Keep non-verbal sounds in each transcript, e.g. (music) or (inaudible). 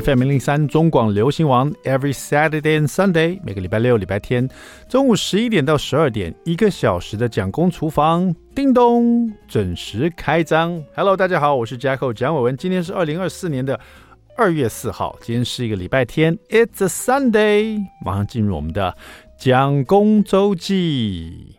FM 零零三中广流行网，Every Saturday and Sunday，每个礼拜六、礼拜天中午十一点到十二点，一个小时的蒋公厨房，叮咚，准时开张。Hello，大家好，我是 Jacko 蒋伟文，今天是二零二四年的二月四号，今天是一个礼拜天，It's a Sunday，马上进入我们的蒋公周记。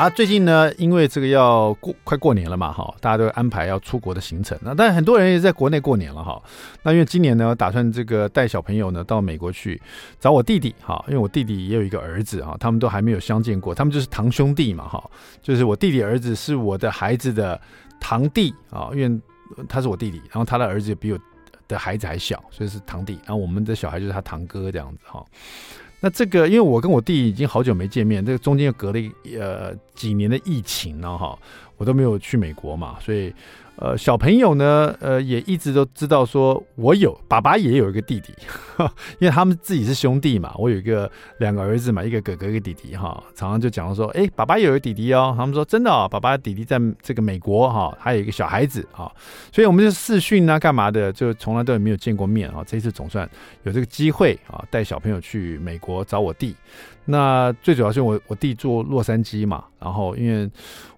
啊，最近呢，因为这个要过快过年了嘛，哈，大家都安排要出国的行程。那但很多人也在国内过年了，哈。那因为今年呢，打算这个带小朋友呢到美国去找我弟弟，哈，因为我弟弟也有一个儿子，哈，他们都还没有相见过，他们就是堂兄弟嘛，哈，就是我弟弟儿子是我的孩子的堂弟啊，因为他是我弟弟，然后他的儿子比我的孩子还小，所以是堂弟，然后我们的小孩就是他堂哥这样子，哈。那这个，因为我跟我弟已经好久没见面，这个中间又隔了呃几年的疫情了，哈，我都没有去美国嘛，所以。呃，小朋友呢，呃，也一直都知道说，我有爸爸也有一个弟弟，(laughs) 因为他们自己是兄弟嘛。我有一个两个儿子嘛，一个哥哥一个弟弟哈，常常就讲说，哎，爸爸也有个弟弟哦。他们说真的哦，爸爸弟弟在这个美国哈，还有一个小孩子啊，所以我们就视讯啊，干嘛的，就从来都没有见过面啊。这次总算有这个机会啊，带小朋友去美国找我弟。那最主要是我我弟住洛杉矶嘛，然后因为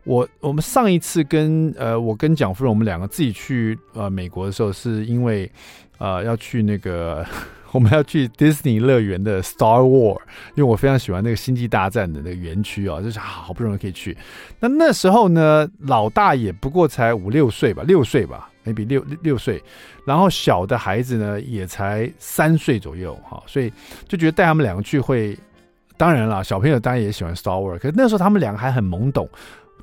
我我们上一次跟呃我跟蒋夫人我们两个自己去呃美国的时候，是因为呃要去那个 (laughs) 我们要去迪士尼乐园的 Star War，因为我非常喜欢那个星际大战的那个园区啊，就是好不容易可以去。那那时候呢，老大也不过才五六岁吧，六岁吧，maybe 六六岁，然后小的孩子呢也才三岁左右哈，所以就觉得带他们两个去会。当然了，小朋友当然也喜欢 Star Wars，可是那时候他们两个还很懵懂。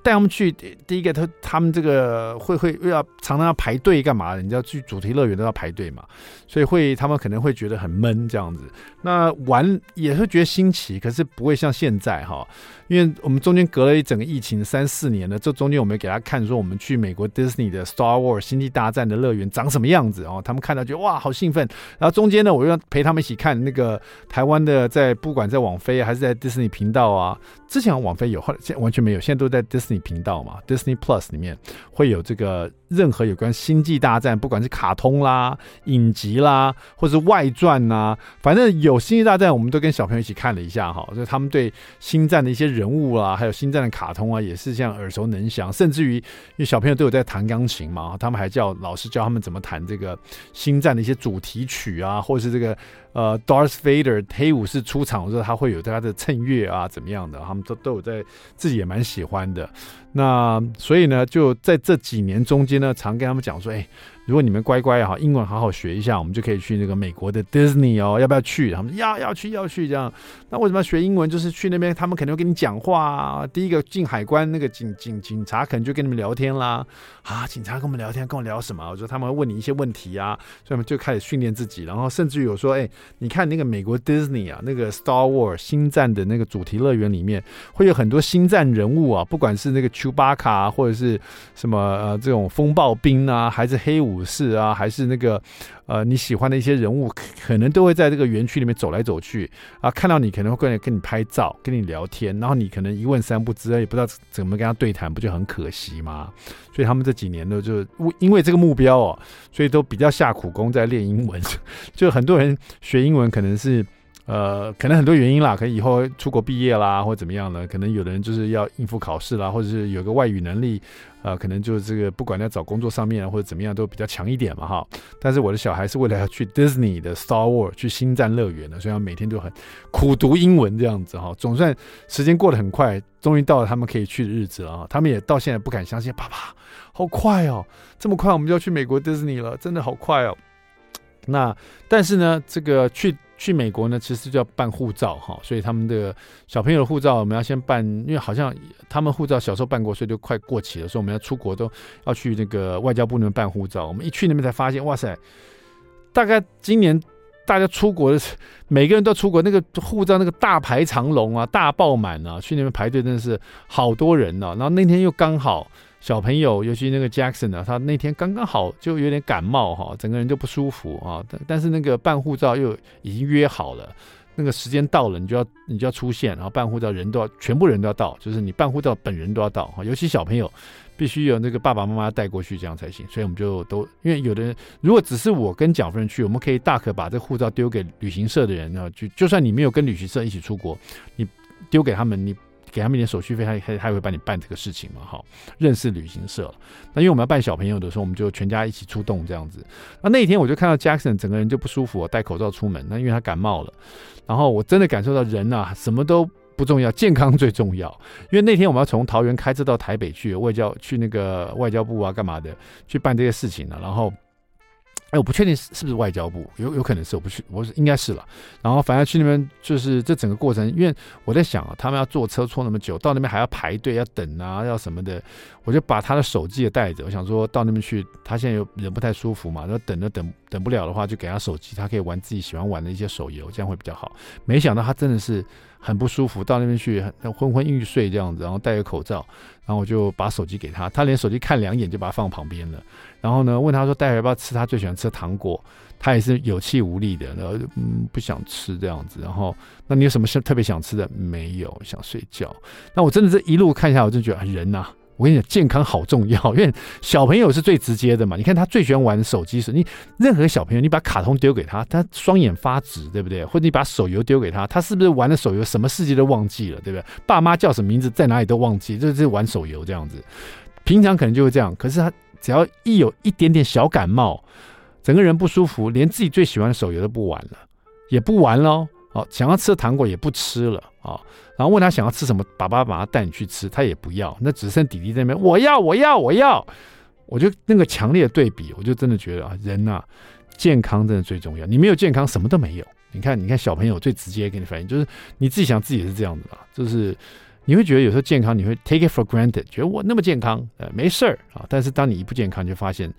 带他们去，第一个他他们这个会会又要常常要排队干嘛的？你知道去主题乐园都要排队嘛，所以会他们可能会觉得很闷这样子。那玩也会觉得新奇，可是不会像现在哈，因为我们中间隔了一整个疫情三四年了，这中间我们给他看说我们去美国 Disney 的 Star Wars 星际大战的乐园长什么样子哦，他们看到觉得哇好兴奋。然后中间呢，我又要陪他们一起看那个台湾的在不管在网飞还是在 Disney 频道啊，之前网飞有，后来现完全没有，现在都在 Disney。频道嘛，Disney Plus 里面会有这个任何有关星际大战，不管是卡通啦、影集啦，或是外传呐，反正有星际大战，我们都跟小朋友一起看了一下哈，就他们对星战的一些人物啊，还有星战的卡通啊，也是这样耳熟能详，甚至于因为小朋友都有在弹钢琴嘛，他们还叫老师教他们怎么弹这个星战的一些主题曲啊，或者是这个。呃，Darth Vader 黑武士出场的时候，他会有他的衬乐啊，怎么样的？他们都都有在自己也蛮喜欢的。那所以呢，就在这几年中间呢，常跟他们讲说，哎。如果你们乖乖哈，英文好好学一下，我们就可以去那个美国的 Disney 哦，要不要去？他们要要去要去这样。那为什么要学英文？就是去那边，他们肯定会跟你讲话啊。第一个进海关，那个警警警察可能就跟你们聊天啦。啊，警察跟我们聊天，跟我聊什么？我说他们会问你一些问题啊，所以我们就开始训练自己。然后甚至有说，哎，你看那个美国 Disney 啊，那个 Star Wars 星战的那个主题乐园里面，会有很多星战人物啊，不管是那个 Chewbacca 啊，或者是什么呃这种风暴兵啊，还是黑武。是啊，还是那个，呃，你喜欢的一些人物，可能都会在这个园区里面走来走去啊，看到你可能会过来跟你拍照，跟你聊天，然后你可能一问三不知，也不知道怎么跟他对谈，不就很可惜吗？所以他们这几年呢，就因为这个目标哦，所以都比较下苦功在练英文。(laughs) 就很多人学英文可能是。呃，可能很多原因啦，可能以后出国毕业啦，或者怎么样呢？可能有的人就是要应付考试啦，或者是有个外语能力，呃，可能就这个不管在找工作上面或者怎么样都比较强一点嘛，哈。但是我的小孩是为了要去 Disney 的 Star Wars 去星战乐园的，所以他每天都很苦读英文这样子哈。总算时间过得很快，终于到了他们可以去的日子了啊。他们也到现在不敢相信，爸爸好快哦，这么快我们就要去美国 Disney 了，真的好快哦。那但是呢，这个去。去美国呢，其实就要办护照哈，所以他们的小朋友的护照我们要先办，因为好像他们护照小时候办过，所以就快过期了，所以我们要出国都要去那个外交部那边办护照。我们一去那边才发现，哇塞，大概今年大家出国，每个人都要出国，那个护照那个大排长龙啊，大爆满啊，去那边排队真的是好多人呢、啊。然后那天又刚好小朋友，尤其那个 Jackson 啊，他那天刚刚好就有点感冒哈、整个人就不舒服啊。但但是那个办护照又已经约好了。那个时间到了，你就要你就要出现，然后办护照人都要全部人都要到，就是你办护照本人都要到哈，尤其小朋友必须有那个爸爸妈妈带过去，这样才行。所以我们就都因为有的人如果只是我跟蒋夫人去，我们可以大可把这护照丢给旅行社的人啊，就就算你没有跟旅行社一起出国，你丢给他们你。给他们一点手续费，他他他会帮你办这个事情嘛？哈，认识旅行社。那因为我们要办小朋友的时候，我们就全家一起出动这样子。那那一天我就看到 Jackson 整个人就不舒服，戴口罩出门。那因为他感冒了，然后我真的感受到人啊，什么都不重要，健康最重要。因为那天我们要从桃园开车到台北去外交，去那个外交部啊，干嘛的，去办这些事情呢？然后。哎，我不确定是不是外交部，有有可能是，我不去，我应该是了。然后反正去那边就是这整个过程，因为我在想啊，他们要坐车坐那么久，到那边还要排队要等啊，要什么的，我就把他的手机也带着。我想说到那边去，他现在有人不太舒服嘛，然后等着等等不了的话，就给他手机，他可以玩自己喜欢玩的一些手游，这样会比较好。没想到他真的是很不舒服，到那边去很昏昏欲睡这样子，然后戴个口罩。然后我就把手机给他，他连手机看两眼就把它放旁边了。然后呢，问他说待会要不要吃他最喜欢吃的糖果，他也是有气无力的，然后嗯不想吃这样子。然后那你有什么事特别想吃的？没有，想睡觉。那我真的这一路看下来，我就觉得人呐。我跟你讲，健康好重要，(laughs) 因为小朋友是最直接的嘛。你看他最喜欢玩手机时，你任何小朋友，你把卡通丢给他，他双眼发直，对不对？或者你把手游丢给他，他是不是玩的手游什么世界都忘记了，对不对？爸妈叫什么名字，在哪里都忘记，就是玩手游这样子。平常可能就会这样，可是他只要一有一点点小感冒，整个人不舒服，连自己最喜欢的手游都不玩了，也不玩喽。哦，想要吃的糖果也不吃了啊。然后问他想要吃什么，爸爸把他带你去吃，他也不要。那只剩弟弟在那边，我要，我要，我要。我就那个强烈的对比，我就真的觉得啊，人呐，健康真的最重要。你没有健康，什么都没有。你看，你看小朋友最直接给你反应，就是你自己想自己也是这样子吧，就是你会觉得有时候健康，你会 take it for granted，觉得我那么健康，呃，没事儿啊。但是当你一不健康，就发现。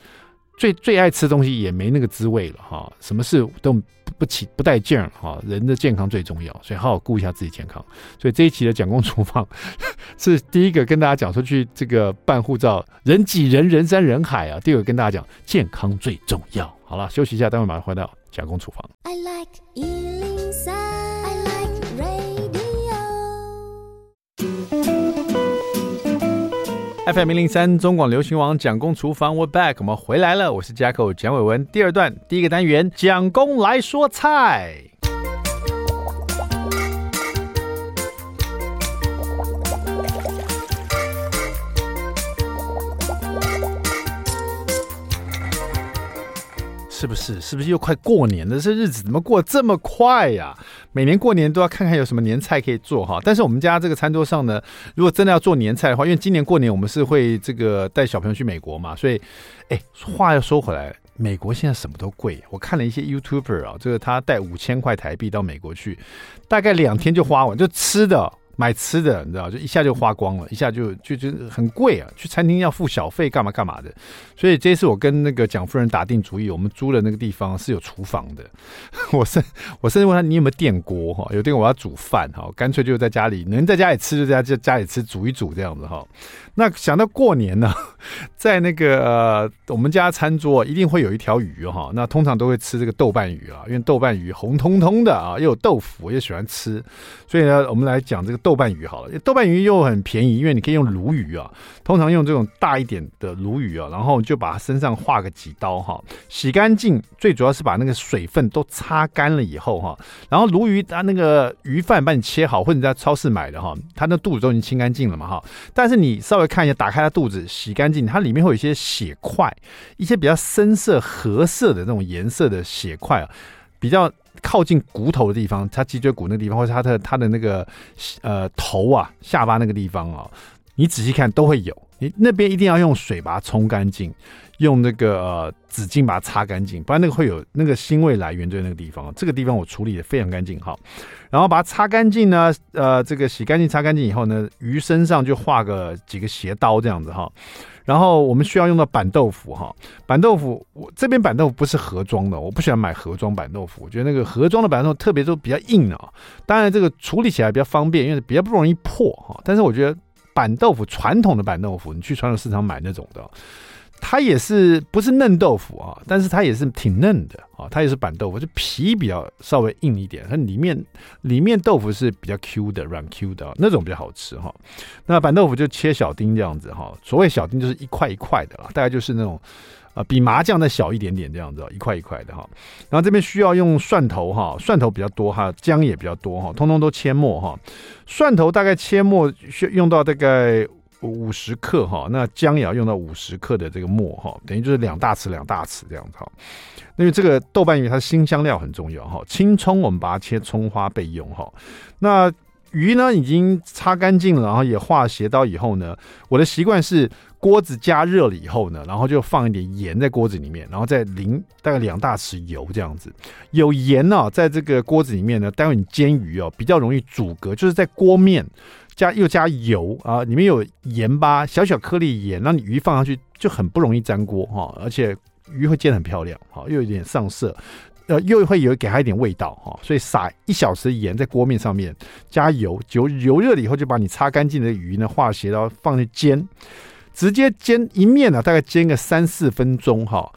最最爱吃的东西也没那个滋味了哈，什么事都不起不带劲儿哈，人的健康最重要，所以好好顾一下自己健康。所以这一期的蒋公厨房 (laughs) 是第一个跟大家讲说去这个办护照，人挤人，人山人海啊。第二个跟大家讲健康最重要。好了，休息一下，待会马上回到蒋公厨房。I like FM 零零三中广流行网蒋公厨房，We're back，我们回来了，我是 jack 蒋伟文。第二段第一个单元，蒋公来说菜。是不是？是不是又快过年了？这日子怎么过这么快呀、每年过年都要看看有什么年菜可以做哈。但是我们家这个餐桌上呢，如果真的要做年菜的话，因为今年过年我们是会这个带小朋友去美国嘛，所以，哎，话要说回来，美国现在什么都贵。我看了一些 YouTuber 啊，这个他带五千块台币到美国去，大概两天就花完，就吃的。买吃的，你知道，就一下就花光了，一下就就就很贵啊！去餐厅要付小费，干嘛干嘛的。所以这次我跟那个蒋夫人打定主意，我们租的那个地方是有厨房的。(laughs) 我甚我甚至问他，你有没有电锅哈？有电锅我要煮饭哈，干脆就在家里能在家里吃就在家家里吃，煮一煮这样子哈。那想到过年呢，(laughs) 在那个呃我们家餐桌一定会有一条鱼哈。那通常都会吃这个豆瓣鱼啊，因为豆瓣鱼红彤彤的啊，又有豆腐，又喜欢吃。所以呢，我们来讲这个豆。瓣鱼好了，豆瓣鱼又很便宜，因为你可以用鲈鱼啊，通常用这种大一点的鲈鱼啊，然后就把它身上划个几刀哈，洗干净，最主要是把那个水分都擦干了以后哈，然后鲈鱼它那个鱼贩帮你切好，或者你在超市买的哈，它那肚子都已经清干净了嘛哈，但是你稍会看一下，打开它肚子，洗干净，它里面会有一些血块，一些比较深色、褐色的那种颜色的血块啊，比较。靠近骨头的地方，它脊椎骨那个地方，或者它的它的那个呃头啊下巴那个地方啊，你仔细看都会有。你那边一定要用水把它冲干净，用那个呃纸巾把它擦干净，不然那个会有那个腥味来源在那个地方。这个地方我处理的非常干净哈，然后把它擦干净呢，呃，这个洗干净擦干净以后呢，鱼身上就画个几个斜刀这样子哈。然后我们需要用到板豆腐哈，板豆腐我这边板豆腐不是盒装的，我不喜欢买盒装板豆腐，我觉得那个盒装的板豆腐特别都比较硬啊。当然这个处理起来比较方便，因为比较不容易破哈。但是我觉得板豆腐传统的板豆腐，你去传统市场买那种的。它也是不是嫩豆腐啊，但是它也是挺嫩的啊，它也是板豆腐，就皮比较稍微硬一点，它里面里面豆腐是比较 Q 的，软 Q 的那种比较好吃哈。那板豆腐就切小丁这样子哈，所谓小丁就是一块一块的啦，大概就是那种啊比麻酱再小一点点这样子，一块一块的哈。然后这边需要用蒜头哈，蒜头比较多哈，姜也比较多哈，通通都切末哈。蒜头大概切末需用到大概。五十克哈，那姜也要用到五十克的这个末哈，等于就是两大匙两大匙这样子哈。因为这个豆瓣鱼它辛香料很重要哈，青葱我们把它切葱花备用哈。那鱼呢已经擦干净了，然后也划斜刀以后呢，我的习惯是锅子加热了以后呢，然后就放一点盐在锅子里面，然后再淋大概两大匙油这样子。有盐呢、啊，在这个锅子里面呢，待会你煎鱼哦比较容易阻隔，就是在锅面。加又加油啊，里面有盐巴，小小颗粒盐，那你鱼放上去就很不容易粘锅哈，而且鱼会煎很漂亮哈，又有点上色，呃，又会有给它一点味道哈，所以撒一小匙盐在锅面上面，加油，油油热了以后就把你擦干净的鱼呢划斜刀放去煎，直接煎一面呢，大概煎个三四分钟哈。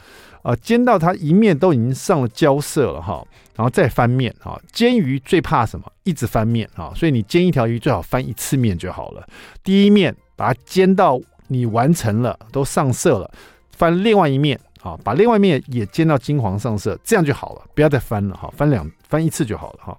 啊，煎到它一面都已经上了焦色了哈，然后再翻面哈。煎鱼最怕什么？一直翻面哈，所以你煎一条鱼最好翻一次面就好了。第一面把它煎到你完成了，都上色了，翻另外一面啊，把另外一面也煎到金黄上色，这样就好了，不要再翻了哈，翻两翻一次就好了哈。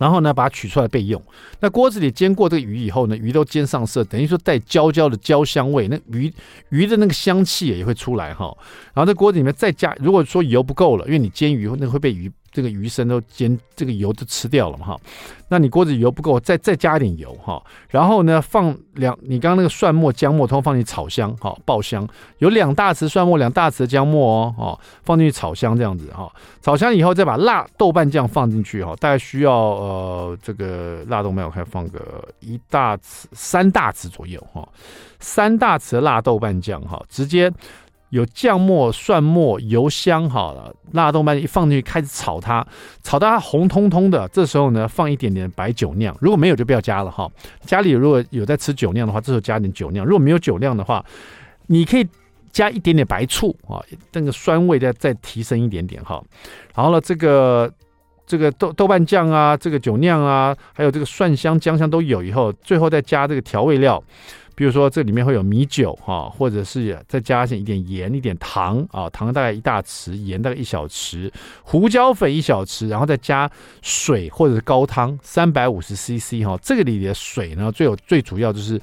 然后呢，把它取出来备用。那锅子里煎过这个鱼以后呢，鱼都煎上色，等于说带焦焦的焦香味，那鱼鱼的那个香气也会出来哈。然后在锅子里面再加，如果说油不够了，因为你煎鱼那会被鱼。这个鱼身都煎，这个油都吃掉了嘛哈，那你锅子油不够，再再加一点油哈，然后呢放两，你刚刚那个蒜末姜末，通放进去炒香哈，爆香，有两大匙蒜末，两大匙姜末哦，哦，放进去炒香这样子哈，炒香以后再把辣豆瓣酱放进去哈，大概需要呃这个辣豆瓣我看放个一大匙三大匙左右哈，三大匙辣豆瓣酱哈，直接。有酱末、蒜末、油香好了，辣豆瓣一放进去，开始炒它，炒到它红彤彤的。这时候呢，放一点点白酒酿，如果没有就不要加了哈。家里如果有在吃酒酿的话，这时候加点酒酿。如果没有酒酿的话，你可以加一点点白醋啊，那个酸味再再提升一点点哈。然后呢，这个这个豆豆瓣酱啊，这个酒酿啊，还有这个蒜香、姜香都有以后，最后再加这个调味料。比如说，这里面会有米酒哈，或者是再加上一点盐、一点糖啊，糖大概一大匙，盐大概一小匙，胡椒粉一小匙，然后再加水或者是高汤三百五十 CC 哈。这个里的水呢，最有最主要就是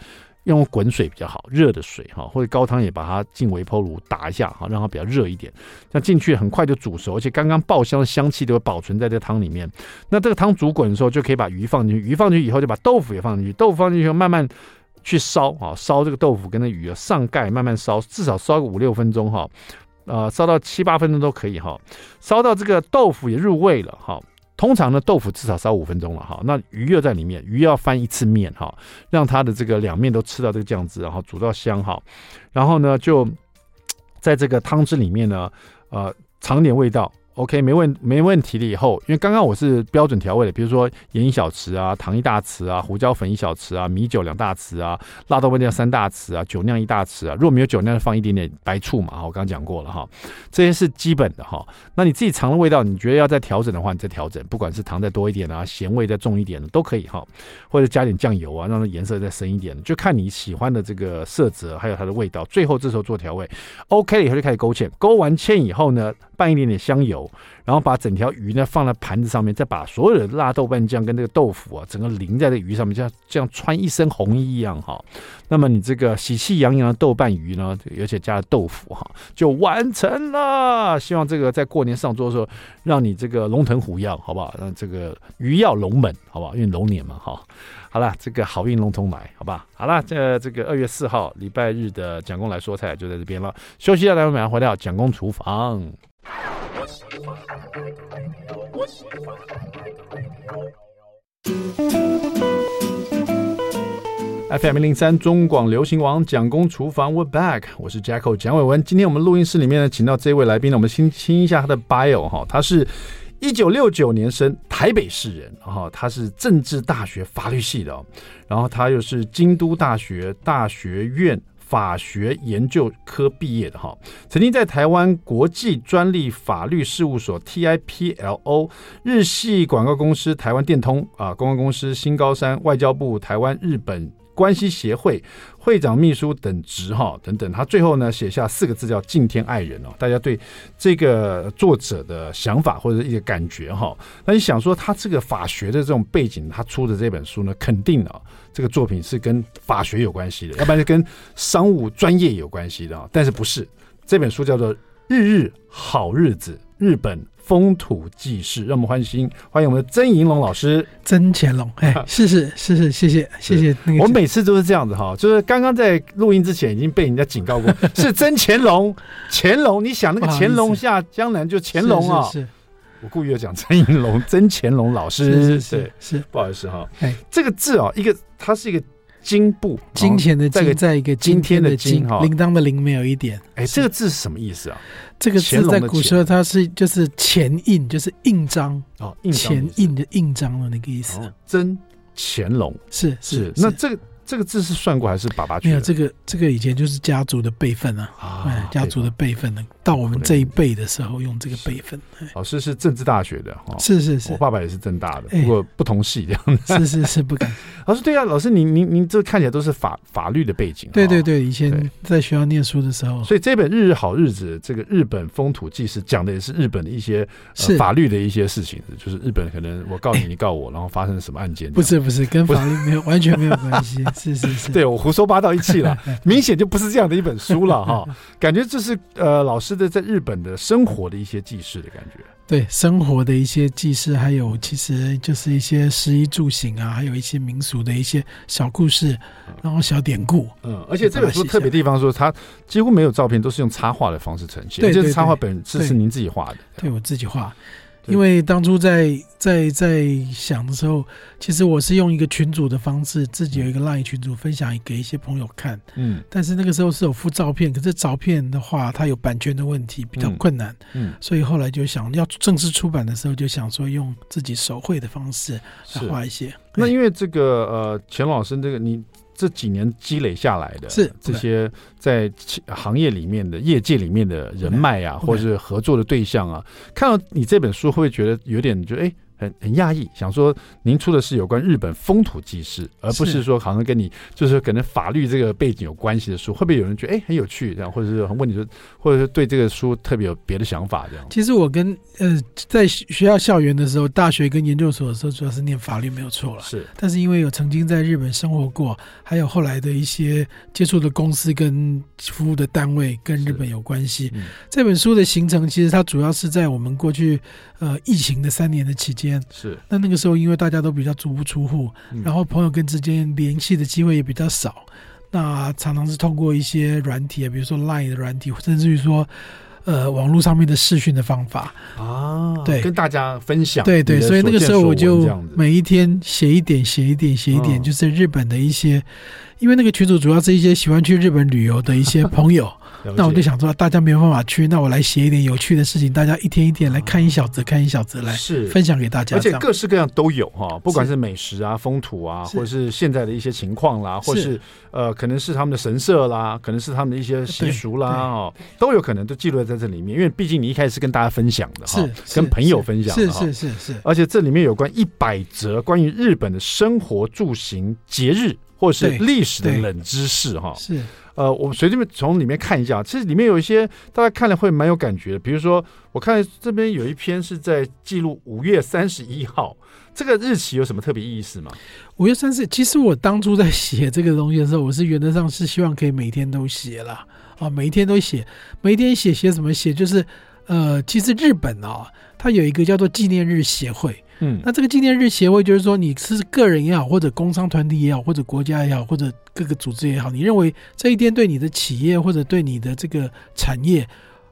用滚水比较好，热的水哈，或者高汤也把它进微波炉打一下哈，让它比较热一点，那进去很快就煮熟，而且刚刚爆香的香气都会保存在这汤里面。那这个汤煮滚的时候，就可以把鱼放进去，鱼放进去以后就把豆腐也放进去，豆腐放进去后慢慢。去烧啊，烧这个豆腐跟那鱼啊，上盖慢慢烧，至少烧个五六分钟哈，呃，烧到七八分钟都可以哈，烧到这个豆腐也入味了哈。通常呢，豆腐至少烧五分钟了哈，那鱼又在里面，鱼要翻一次面哈，让它的这个两面都吃到这个酱汁，然后煮到香哈，然后呢，就在这个汤汁里面呢，呃，尝点味道。OK，没问没问题了。以后，因为刚刚我是标准调味的，比如说盐一小匙啊，糖一大匙啊，胡椒粉一小匙啊，米酒两大匙啊，辣豆瓣酱三大匙啊，酒酿一大匙啊。如果没有酒酿，放一点点白醋嘛。我刚刚讲过了哈，这些是基本的哈。那你自己尝的味道，你觉得要再调整的话，你再调整，不管是糖再多一点啊，咸味再重一点的都可以哈，或者加点酱油啊，让它颜色再深一点，就看你喜欢的这个色泽还有它的味道。最后这时候做调味，OK 了以后就开始勾芡，勾完芡以后呢，拌一点点香油。然后把整条鱼呢放在盘子上面，再把所有的辣豆瓣酱跟这个豆腐啊，整个淋在这鱼上面，像这样穿一身红衣一样哈。那么你这个喜气洋洋的豆瓣鱼呢，而且加了豆腐哈，就完成了。希望这个在过年上桌的时候，让你这个龙腾虎跃，好不好？让这个鱼跃龙门，好不好？因为龙年嘛，哈。好了，这个好运龙腾来，好吧？好了，这这个二月四号礼拜日的蒋公来说菜就在这边了。休息一下，待会马上回到蒋公厨房。FM 零零三中广流行网蒋公厨房，We're back，我是 Jacko 蒋伟文。今天我们录音室里面呢，请到这位来宾呢，我们先听一下他的 bio 哈，他是一九六九年生，台北市人，然后他是政治大学法律系的，然后他又是京都大学大学院。法学研究科毕业的哈，曾经在台湾国际专利法律事务所 TIPLO、日系广告公司台湾电通啊，公关公司新高山、外交部台湾日本关系协会会长秘书等职哈等等，他最后呢写下四个字叫敬天爱人哦。大家对这个作者的想法或者一个感觉哈，那你想说他这个法学的这种背景，他出的这本书呢，肯定啊。这个作品是跟法学有关系的，要不然是跟商务专业有关系的啊。但是不是这本书叫做《日日好日子：日本风土记事》，让我们欢迎欢迎我们的曾银龙老师。曾乾隆，哎，是是是是，谢谢谢谢。那个，我每次都是这样子哈，就是刚刚在录音之前已经被人家警告过，(laughs) 是曾乾隆，乾隆，你想那个乾隆下江南就乾隆啊。是。我故意要讲曾银龙，曾乾隆老师，是是是，是不好意思哈。哎，这个字啊，一个它是一个金布，金钱的金，在一个今天的金哈，铃铛的铃没有一点。哎，这个字是什么意思啊？这个字在古时候它是就是钱印，就是印章哦，钱印的印章的那个意思。真乾隆是是，那这个。这个字是算过还是爸爸？没有，这个这个以前就是家族的辈分啊，啊，家族的辈分呢。到我们这一辈的时候用这个辈分。老师是政治大学的哈，是是是，我爸爸也是政大的，不过不同系这样子。是是是，不敢。(laughs) 老师对啊，老师您您您这看起来都是法法律的背景。对对对，以前在学校念书的时候。所以这本《日日好日子》这个日本风土记事讲的也是日本的一些法律的一些事情，就是日本可能我告你，你告我，然后发生什么案件？不是不是，跟法律没有完全没有关系。是是是，对我。胡说八道一气了，(laughs) 明显就不是这样的一本书了哈。(laughs) 感觉这是呃老师的在日本的生活的一些记事的感觉。对，生活的一些记事，还有其实就是一些食衣住行啊，还有一些民俗的一些小故事，然后小典故。嗯，而且这本书特别地方说，它几乎没有照片，都是用插画的方式呈现。对，就是插画本是是您自己画的。对，我自己画。因为当初在在在想的时候，其实我是用一个群组的方式，自己有一个 LINE 群组，分享给一些朋友看。嗯，但是那个时候是有附照片，可是照片的话，它有版权的问题，比较困难。嗯，所以后来就想要正式出版的时候，就想说用自己手绘的方式来画一些。那因为这个呃，钱老师这个你。这几年积累下来的是这些在行业里面的业界里面的人脉啊，或者是合作的对象啊，看到你这本书会不会觉得有点就哎？很很讶异，想说您出的是有关日本风土记事，而不是说好像跟你就是可能法律这个背景有关系的书，会不会有人觉得哎很有趣这样，或者是问你说，或者是对这个书特别有别的想法这样？其实我跟呃在学校校园的时候，大学跟研究所的时候主要是念法律没有错了，是。但是因为有曾经在日本生活过，还有后来的一些接触的公司跟服务的单位跟日本有关系，嗯、这本书的形成其实它主要是在我们过去呃疫情的三年的期间。是，那那个时候，因为大家都比较足不出户，嗯、然后朋友跟之间联系的机会也比较少，那常常是通过一些软体，比如说 Line 的软体，甚至于说，呃，网络上面的视讯的方法。啊，对，跟大家分享，对对，所以那个时候我就每一天写一点，写一点，写一点，就是日本的一些，因为那个群主主要是一些喜欢去日本旅游的一些朋友。(laughs) 那我就想说，大家没有办法去，那我来写一点有趣的事情，大家一天一天来看一小则，看一小则来是。分享给大家，而且各式各样都有哈，不管是美食啊、风土啊，或者是现在的一些情况啦，或是。呃，可能是他们的神社啦，可能是他们的一些习俗啦，哦，都有可能都记录在这里面，因为毕竟你一开始是跟大家分享的哈，(laughs) 跟朋友分享的，是是是是，而且这里面有关一百则关于日本的生活住行、节日或是历史的冷知识哈，是。呃，我随便从里面看一下，其实里面有一些大家看了会蛮有感觉的。比如说，我看这边有一篇是在记录五月三十一号这个日期有什么特别意思吗？五月三十，其实我当初在写这个东西的时候，我是原则上是希望可以每天都写了啊，每一天都写，每一天写写怎么写，就是呃，其实日本啊，它有一个叫做纪念日协会。嗯，那这个纪念日协会就是说，你是个人也好，或者工商团体也好，或者国家也好，或者各个组织也好，你认为这一天对你的企业或者对你的这个产业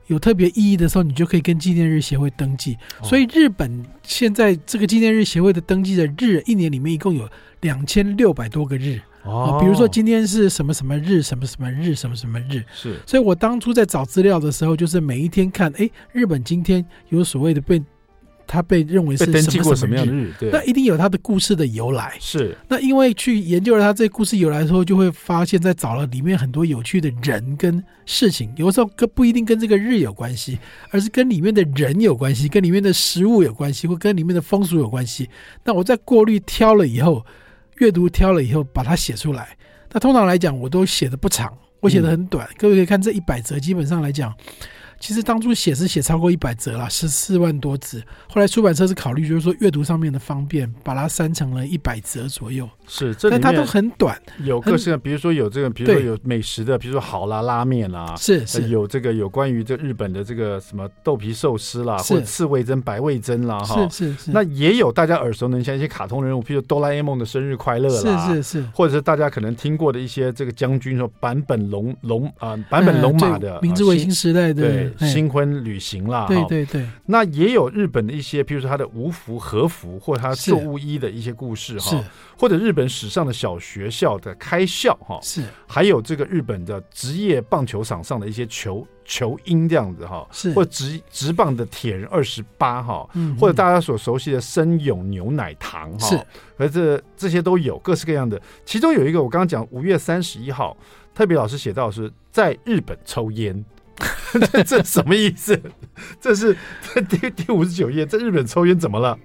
有特别意义的时候，你就可以跟纪念日协会登记。所以日本现在这个纪念日协会的登记的日，一年里面一共有两千六百多个日。哦，比如说今天是什么什么日，什么什么日，什么什么日，是。所以我当初在找资料的时候，就是每一天看，哎，日本今天有所谓的被。他被认为是什么什么日，被登记过什么样的日？对，那一定有他的故事的由来。是，那因为去研究了他这故事由来之后，就会发现，在找了里面很多有趣的人跟事情，有时候跟不一定跟这个日有关系，而是跟里面的人有关系，跟里面的食物有关系，或跟里面的风俗有关系。那我在过滤挑了以后，阅读挑了以后，把它写出来。那通常来讲，我都写的不长，我写的很短。各位可以看这一百则，基本上来讲。其实当初写是写超过一百折了，十四万多字。后来出版社是考虑，就是说阅读上面的方便，把它删成了一百折左右。是，这但它都很短，有各式，比如说有这个，比如说有美食的，比如说好啦拉面啦，是是，有这个有关于这日本的这个什么豆皮寿司啦，或者刺味噌、白味噌啦，哈，是是是。那也有大家耳熟能详一些卡通人物，譬如哆啦 A 梦的生日快乐啦，是是是，或者是大家可能听过的一些这个将军说版本龙龙啊，版本龙马的明治维新时代的对新婚旅行啦，对对对。那也有日本的一些，譬如说他的无服和服，或者他寿屋一的一些故事哈。或者日本史上的小学校的开校哈，是。还有这个日本的职业棒球场上的一些球球鹰这样子哈，是。或者职职棒的铁人二十八哈，嗯，或者大家所熟悉的生永牛奶糖哈，是，而这这些都有各式各样的。其中有一个我刚刚讲五月三十一号，特别老师写到是在日本抽烟，(laughs) 这什么意思？这是第第五十九页，在日本抽烟怎么了？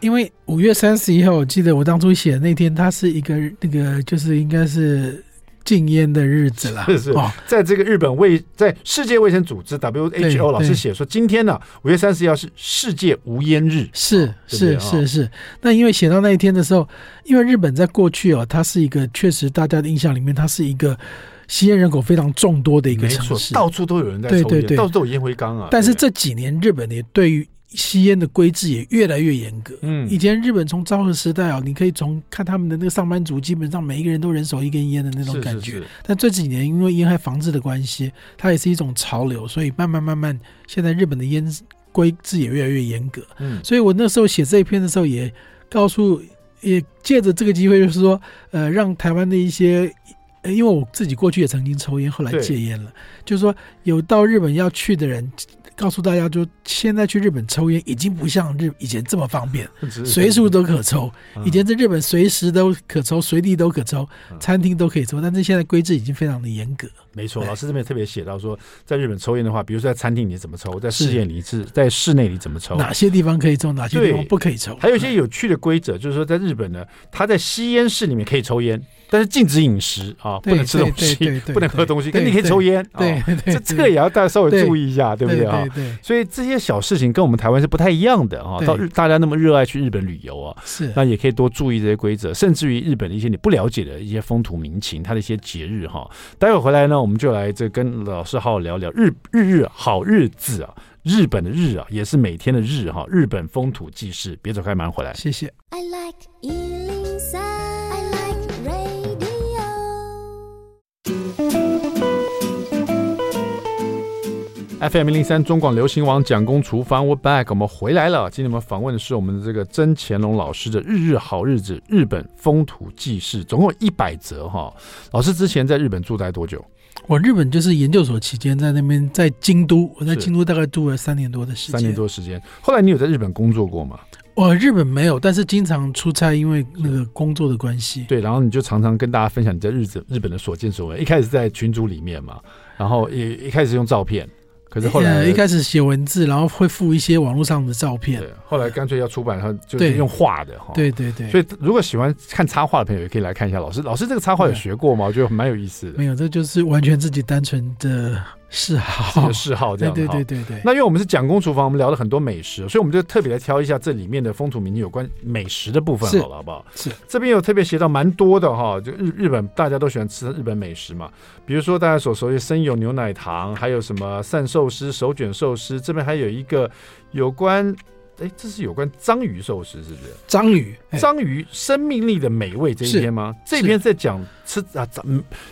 因为五月三十一号，我记得我当初写的那天，它是一个那个就是应该是禁烟的日子了。是是，哦，在这个日本卫在世界卫生组织 WHO 老师写说，今天呢五月三十一号是世界无烟日。是是是是。那因为写到那一天的时候，因为日本在过去哦，它是一个确实大家的印象里面，它是一个吸烟人口非常众多的一个城市，到处都有人在抽烟，对对对，到处都有烟灰缸啊。但是这几年日本也对于吸烟的规制也越来越严格。嗯，以前日本从昭和时代啊，你可以从看他们的那个上班族，基本上每一个人都人手一根烟的那种感觉。是是是。但这几年因为烟害防治的关系，它也是一种潮流，所以慢慢慢慢，现在日本的烟规制也越来越严格。嗯，所以我那时候写这一篇的时候，也告诉，也借着这个机会，就是说，呃，让台湾的一些，因为我自己过去也曾经抽烟，后来戒烟了，就是说有到日本要去的人。告诉大家，就现在去日本抽烟已经不像日以前这么方便，(laughs) 随处都可抽。以前在日本随时都可抽，随地都可抽，餐厅都可以抽，但是现在规制已经非常的严格。没错，老师这边特别写到说，在日本抽烟的话，比如说在餐厅里怎么抽，在室内里是在室内里怎么抽，哪些地方可以抽，哪些地方不可以抽，还有一些有趣的规则，就是说在日本呢，他在吸烟室里面可以抽烟。但是禁止饮食啊，不能吃东西，不能喝东西，但你可以抽烟啊。这这个也要大家稍微注意一下，对不对啊？所以这些小事情跟我们台湾是不太一样的啊。到日大家那么热爱去日本旅游啊，是那也可以多注意这些规则，甚至于日本的一些你不了解的一些风土民情，它的一些节日哈。待会回来呢，我们就来这跟老师好好聊聊日日日好日子啊，日本的日啊，也是每天的日哈。日本风土记事，别走开，马上回来。谢谢。I like FM 零零三中广流行网蒋公厨房，We're back，我们回来了。今天我们访问的是我们的这个曾乾隆老师的《日日好日子》日本风土记事，总共一百则哈。老师之前在日本住待多久？我日本就是研究所期间在那边，在京都，我在京都大概住了三年多的时间。三年多时间。后来你有在日本工作过吗？我日本没有，但是经常出差，因为那个工作的关系。对，然后你就常常跟大家分享你在日子日本的所见所闻。一开始在群组里面嘛，然后也一开始用照片。可是后来、呃、一开始写文字，然后会附一些网络上的照片。对，后来干脆要出版，然后就是用画的哈。对对对。所以如果喜欢看插画的朋友，也可以来看一下老师。老师这个插画有学过吗？我觉得蛮有意思的。没有，这就是完全自己单纯的。嗜好，(laughs) 嗜好这样。对对对对对。那因为我们是蒋公厨房，我们聊了很多美食，所以我们就特别来挑一下这里面的风土民情有关美食的部分，好了，好不好？是。这边有特别写到蛮多的哈，就日日本大家都喜欢吃日本美食嘛，比如说大家所熟悉生有牛奶糖，还有什么散寿司、手卷寿司，这边还有一个有关。哎，这是有关章鱼寿司，是不是？章鱼，章鱼生命力的美味这一篇吗？这篇在讲吃啊，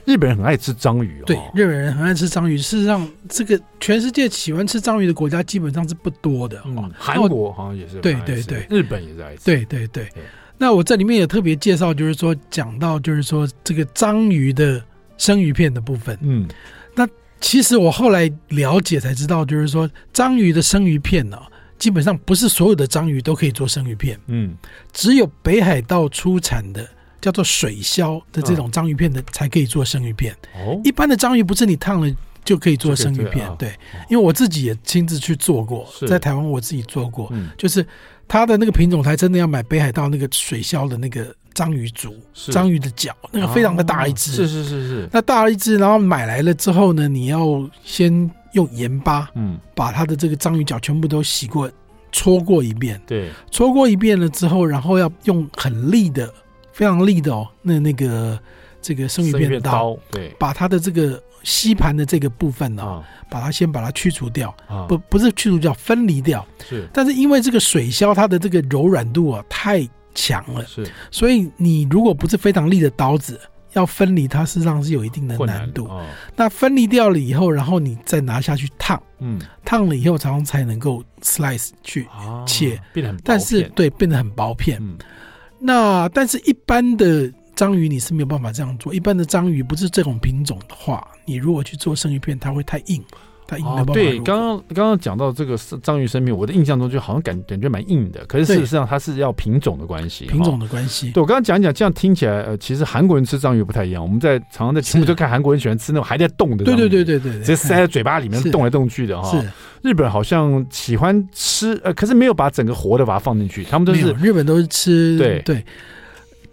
日本人很爱吃章鱼哦。对，日本人很爱吃章鱼。事实上，这个全世界喜欢吃章鱼的国家基本上是不多的。嗯，韩国好像也是。对对对，日本也是爱吃。对对对。那我这里面也特别介绍，就是说讲到就是说这个章鱼的生鱼片的部分。嗯，那其实我后来了解才知道，就是说章鱼的生鱼片呢、哦，基本上不是所有的章鱼都可以做生鱼片。嗯，只有北海道出产的叫做水鳅的这种章鱼片的才可以做生鱼片。哦，一般的章鱼不是你烫了。就可以做生鱼片，对，因为我自己也亲自去做过，在台湾我自己做过，就是它的那个品种才真的要买北海道那个水鳅的那个章鱼足，章鱼的脚，那个非常的大一只，是是是是，那大一只，然后买来了之后呢，你要先用盐巴，嗯，把它的这个章鱼脚全部都洗过，搓过一遍，对，搓过一遍了之后，然后要用很利的，非常利的哦，那那个这个生鱼片刀，对，把它的这个。吸盘的这个部分呢、哦，把它先把它去除掉，不不是去除掉，分离掉。是，但是因为这个水鳅它的这个柔软度啊太强了，是，所以你如果不是非常利的刀子，要分离它实际上是有一定的难度。那分离掉了以后，然后你再拿下去烫，嗯，烫了以后，然后才能够 slice 去切，变得很薄，但是对，变得很薄片。那但是一般的。章鱼你是没有办法这样做，一般的章鱼不是这种品种的话，你如果去做生鱼片，它会太硬，太硬的。对，刚刚刚刚讲到这个章鱼生命，我的印象中就好像感感觉蛮硬的，可是事实上它是要品种的关系，品种的关系。对，我刚刚讲一讲，这样听起来，呃，其实韩国人吃章鱼不太一样。我们在常常在节目就看韩国人喜欢吃那种还在动的，对对对对对，直接塞在嘴巴里面动来动去的哈。是，日本好像喜欢吃，呃，可是没有把整个活的把它放进去，他们都是日本都是吃，对对。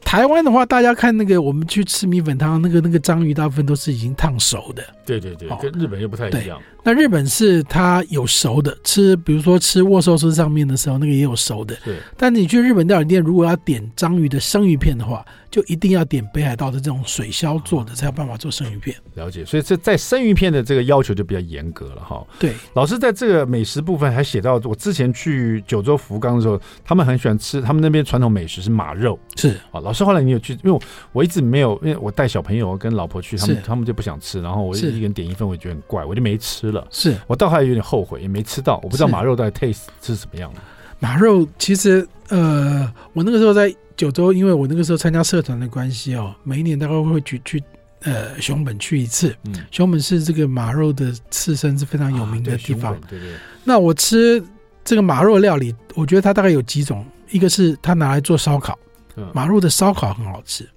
台湾的话，大家看那个，我们去吃米粉汤，那个那个章鱼大部分都是已经烫熟的。对对对，跟日本又不太一样。那日本是它有熟的，吃比如说吃握寿司上面的时候，那个也有熟的。对。但你去日本料理店，如果要点章鱼的生鱼片的话，就一定要点北海道的这种水鳅做的，才有办法做生鱼片。了解。所以这在生鱼片的这个要求就比较严格了哈。对。老师在这个美食部分还写到，我之前去九州福冈的时候，他们很喜欢吃，他们那边传统美食是马肉。是。啊，老师后来你有去？因为我一直没有，因为我带小朋友跟老婆去，他们他们就不想吃，然后我一个人点一份，我觉得很怪，我就没吃了。是我到后来有点后悔，也没吃到，我不知道马肉到底 taste 是什么样的。马肉其实，呃，我那个时候在九州，因为我那个时候参加社团的关系哦，每一年大概会去去呃熊本去一次。嗯，熊本是这个马肉的刺身是非常有名的地方。啊、对，对对。那我吃这个马肉料理，我觉得它大概有几种，一个是它拿来做烧烤，马肉的烧烤很好吃。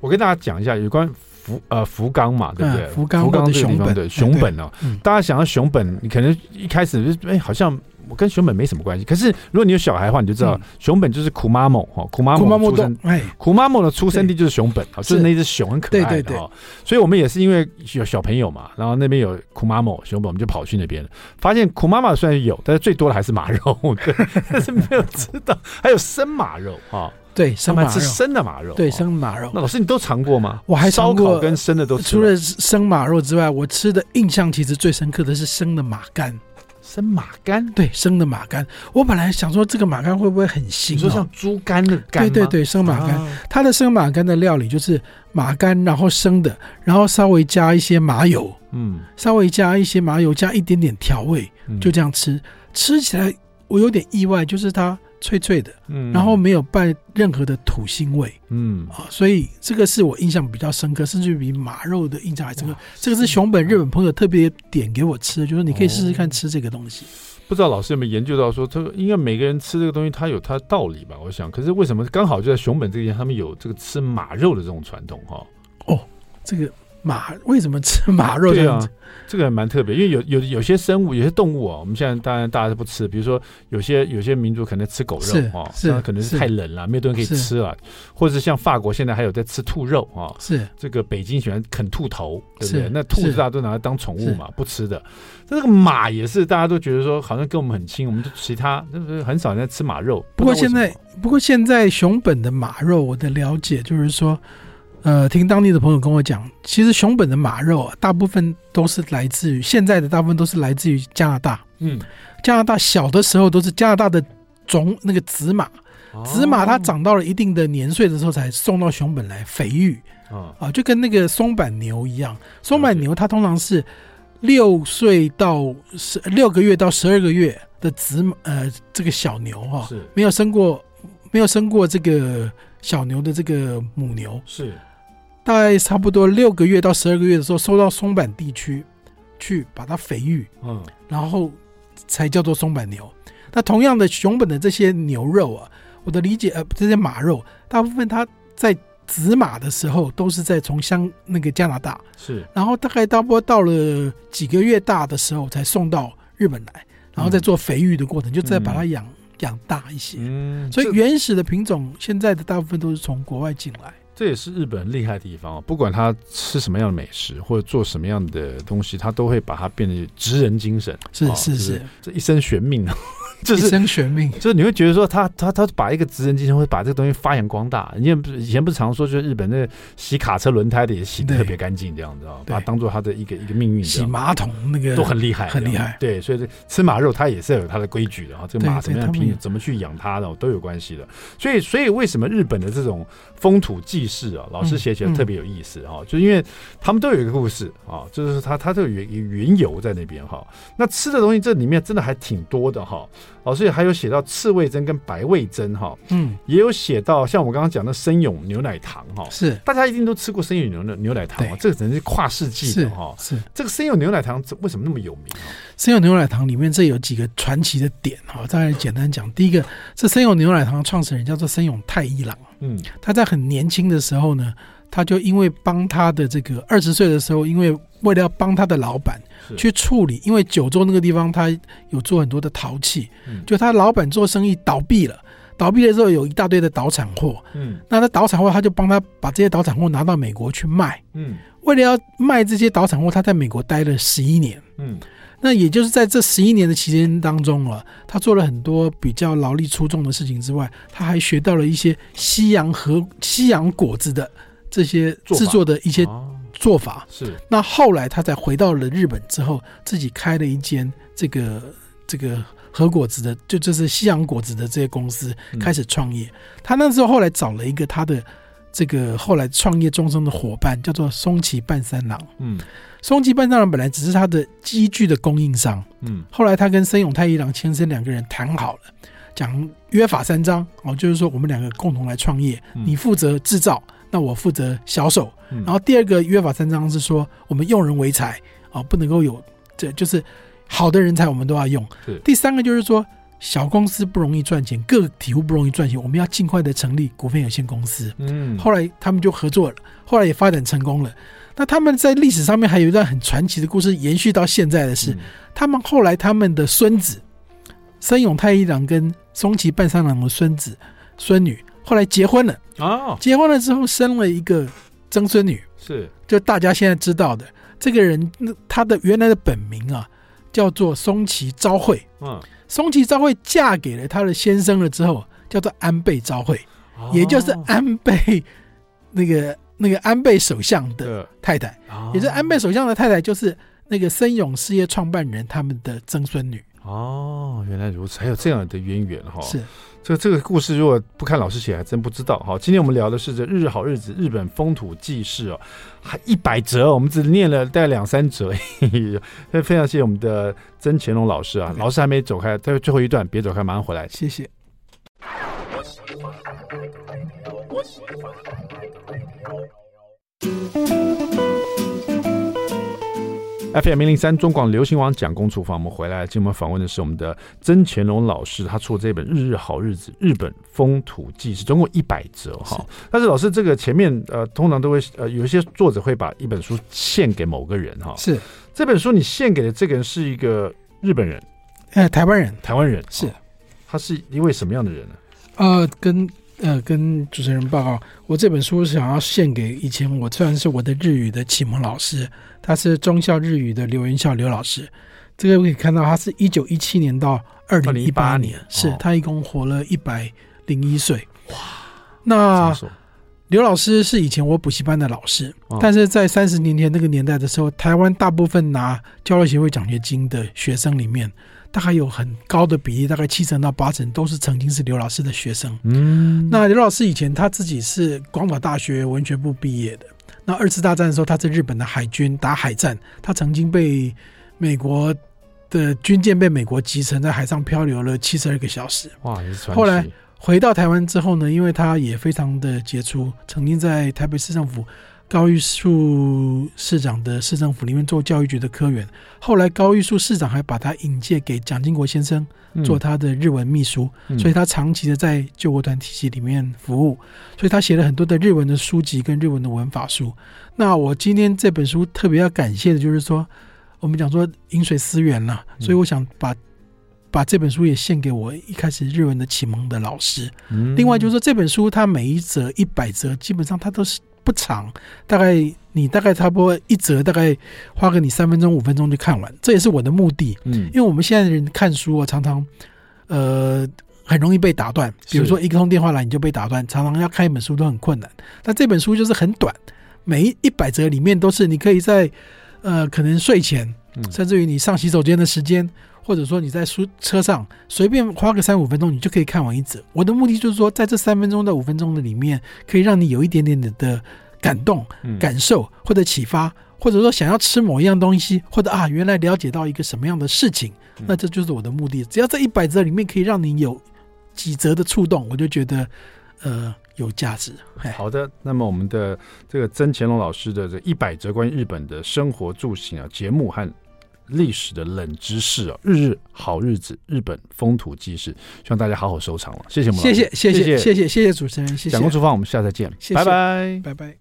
我跟大家讲一下有关。福呃福冈嘛，对不对？福冈福冈的熊本对熊本哦，大家想到熊本，你可能一开始就哎，好像我跟熊本没什么关系。可是如果你有小孩的话，你就知道熊本就是苦妈某哈，苦妈某出生，哎，苦妈某的出生地就是熊本，就是那只熊很可爱的哈。所以我们也是因为有小朋友嘛，然后那边有苦妈某熊本，我们就跑去那边，发现苦妈妈虽然有，但是最多的还是马肉，对，(laughs) 但是没有吃到还有生马肉哈。对，生马肉，吃生的马肉，对，生马肉。那老师，你都尝过吗？我还烧烤，跟生的都吃。除了生马肉之外，我吃的印象其实最深刻的是生的马肝。生马肝，对，生的马肝。我本来想说这个马肝会不会很腥？你说像猪肝的肝？对对对，生马肝。它的生马肝的料理就是马肝，然后生的，然后稍微加一些麻油，嗯，稍微加一些麻油，加一点点调味，就这样吃。吃起来我有点意外，就是它。脆脆的，嗯，然后没有带任何的土腥味，嗯啊，所以这个是我印象比较深刻，甚至比马肉的印象还深刻。这个是熊本日本朋友特别点给我吃的，就是你可以试试看吃这个东西。不知道老师有没有研究到说，这个应该每个人吃这个东西，它有它的道理吧？我想，可是为什么刚好就在熊本这边，他们有这个吃马肉的这种传统？哈，哦，这个。马为什么吃 (laughs) 马肉这样子？对啊，这个还蛮特别，因为有有有些生物，有些动物啊，我们现在当然大家都不吃。比如说，有些有些民族可能吃狗肉啊，是可能是太冷了，没有东西可以吃了，或者是像法国现在还有在吃兔肉啊，是这个北京喜欢啃兔头，对不对？那兔子大家都拿来当宠物嘛，不吃的。这个马也是大家都觉得说好像跟我们很亲，我们就其他就是很少人在吃马肉。不过现在，不过现在熊本的马肉，我的了解就是说。呃，听当地的朋友跟我讲，其实熊本的马肉啊，大部分都是来自于现在的大部分都是来自于加拿大。嗯，加拿大小的时候都是加拿大的种那个紫马，紫马它长到了一定的年岁的时候才送到熊本来肥育。啊啊，就跟那个松板牛一样，松板牛它通常是六岁到十六个月到十二个月的紫呃这个小牛哈，是。没有生过没有生过这个。小牛的这个母牛，是。大概差不多六个月到十二个月的时候，收到松板地区去把它肥育，嗯，然后才叫做松板牛。那同样的熊本的这些牛肉啊，我的理解呃，这些马肉大部分它在子马的时候都是在从香那个加拿大，是，然后大概差不多到了几个月大的时候才送到日本来，然后再做肥育的过程，就再把它养。养大一些，嗯，所以原始的品种现在的大部分都是从国外进来。这也是日本厉害的地方，不管他吃什么样的美食或者做什么样的东西，他都会把它变得职人精神，是是是，这一生悬命啊。就是一生悬命，就是你会觉得说他他他把一个职人精神会把这个东西发扬光大。你也不是以前不是常说，就是日本那洗卡车轮胎的也洗得特别干净，这样子啊，把它当做他的一个一个命运。洗马桶那个都很厉害，很厉害。对，所以这吃马肉它也是有它的规矩的啊。这个马怎么样拼，怎么去养它的都有关系的。所以所以为什么日本的这种风土记事啊，老师写起来特别有意思啊？就因为他们都有一个故事啊，就是他他都有原缘由在那边哈。那吃的东西这里面真的还挺多的哈。老师也还有写到赤味珍跟白味珍哈，嗯，也有写到像我刚刚讲的生永牛奶糖哈，是。大家一定都吃过生永牛奶牛奶糖啊，这个真是跨世纪的哈，是这个生永牛奶糖为什么那么有名啊？森永牛奶糖里面这有几个传奇的点哈，再来简单讲，第一个这生永牛奶糖的创始人叫做生永太一郎，嗯，他在很年轻的时候呢，他就因为帮他的这个二十岁的时候，因为为了要帮他的老板。去处理，因为九州那个地方，他有做很多的陶器，嗯，就他老板做生意倒闭了，倒闭了之后有一大堆的倒产货，嗯，那他倒产货，他就帮他把这些倒产货拿到美国去卖，嗯，为了要卖这些倒产货，他在美国待了十一年，嗯，那也就是在这十一年的期间当中啊，他做了很多比较劳力出众的事情之外，他还学到了一些西洋和西洋果子的这些制作的一些。做法是，那后来他才回到了日本之后，自己开了一间这个这个和果子的，就就是西洋果子的这些公司，开始创业。他那时候后来找了一个他的这个后来创业终生的伙伴，叫做松崎半三郎。嗯，松崎半三郎本来只是他的机具的供应商。嗯，后来他跟森永太一郎先生两个人谈好了，讲约法三章哦，就是说我们两个共同来创业，你负责制造。那我负责销售，然后第二个约法三章是说，我们用人为才啊，不能够有这就是好的人才，我们都要用。第三个就是说，小公司不容易赚钱，个体户不容易赚钱，我们要尽快的成立股份有限公司。嗯，后来他们就合作了，后来也发展成功了。那他们在历史上面还有一段很传奇的故事，延续到现在的是，他们后来他们的孙子森永太一郎跟松崎半三郎的孙子孙女。后来结婚了啊！结婚了之后生了一个曾孙女，是就大家现在知道的这个人，他的原来的本名啊叫做松崎昭惠。嗯，松崎昭惠嫁给了他的先生了之后，叫做安倍昭惠，也就是安倍那个那个安倍首相的太太，也就是安倍首相的太太，就是那个森永事业创办人他们的曾孙女。哦，原来如此，还有这样的渊源哈。是。这个这个故事，如果不看老师写，还真不知道哈。今天我们聊的是这日日好日子日本风土记事哦，还一百折，我们只念了大概两三折。所以非常谢谢我们的曾乾隆老师啊，老师还没走开，在最后一段别走开，马上回来，谢谢。FM 零零三中广流行网蒋公厨房，我们回来，今天我们访问的是我们的曾乾隆老师，他出的这本《日日好日子日本风土记是》，总共一百则哈。但是老师这个前面呃，通常都会呃，有一些作者会把一本书献给某个人哈。是这本书你献给的这个人是一个日本人，呃，台湾人，台湾人是，他是一位什么样的人呢？呃，跟。呃，跟主持人报告，我这本书想要献给以前我虽然是我的日语的启蒙老师，他是中校日语的刘元孝刘老师。这个可以看到，他是一九一七年到二零一八年，是他一共活了一百零一岁。哇，那刘老师是以前我补习班的老师，但是在三十年前那个年代的时候，台湾大部分拿教育协会奖学金的学生里面。大概有很高的比例，大概七成到八成都是曾经是刘老师的学生。嗯，那刘老师以前他自己是广岛大学文学部毕业的。那二次大战的时候，他在日本的海军打海战，他曾经被美国的军舰被美国击沉，在海上漂流了七十二个小时。哇，后来回到台湾之后呢，因为他也非常的杰出，曾经在台北市政府高玉树市长的市政府里面做教育局的科员，后来高玉树市长还把他引荐给蒋经国先生做他的日文秘书，嗯、所以他长期的在救国团体系里面服务，所以他写了很多的日文的书籍跟日文的文法书。那我今天这本书特别要感谢的就是说，我们讲说饮水思源了，所以我想把。把这本书也献给我一开始日文的启蒙的老师。另外就是说，这本书它每一则一百则，基本上它都是不长，大概你大概差不多一折大概花个你三分钟五分钟就看完，这也是我的目的。嗯，因为我们现在的人看书啊，常常呃很容易被打断，比如说一个通电话来你就被打断，常常要看一本书都很困难。那这本书就是很短，每一一百折里面都是你可以在呃可能睡前，甚至于你上洗手间的时间。或者说你在书车上随便花个三五分钟，你就可以看完一则。我的目的就是说，在这三分钟到五分钟的里面，可以让你有一点点的感动、感受或者启发，或者说想要吃某一样东西，或者啊，原来了解到一个什么样的事情，那这就是我的目的。只要这一百则里面可以让你有几则的触动，我就觉得呃有价值。好的，那么我们的这个曾乾隆老师的这一百则关于日本的生活住行啊节目和。历史的冷知识啊，日日好日子，日本风土记事，希望大家好好收藏了。谢谢我们，谢谢谢谢谢谢谢谢主持人，谢谢。蒋公厨房，我们下次再见，谢谢拜拜，拜拜。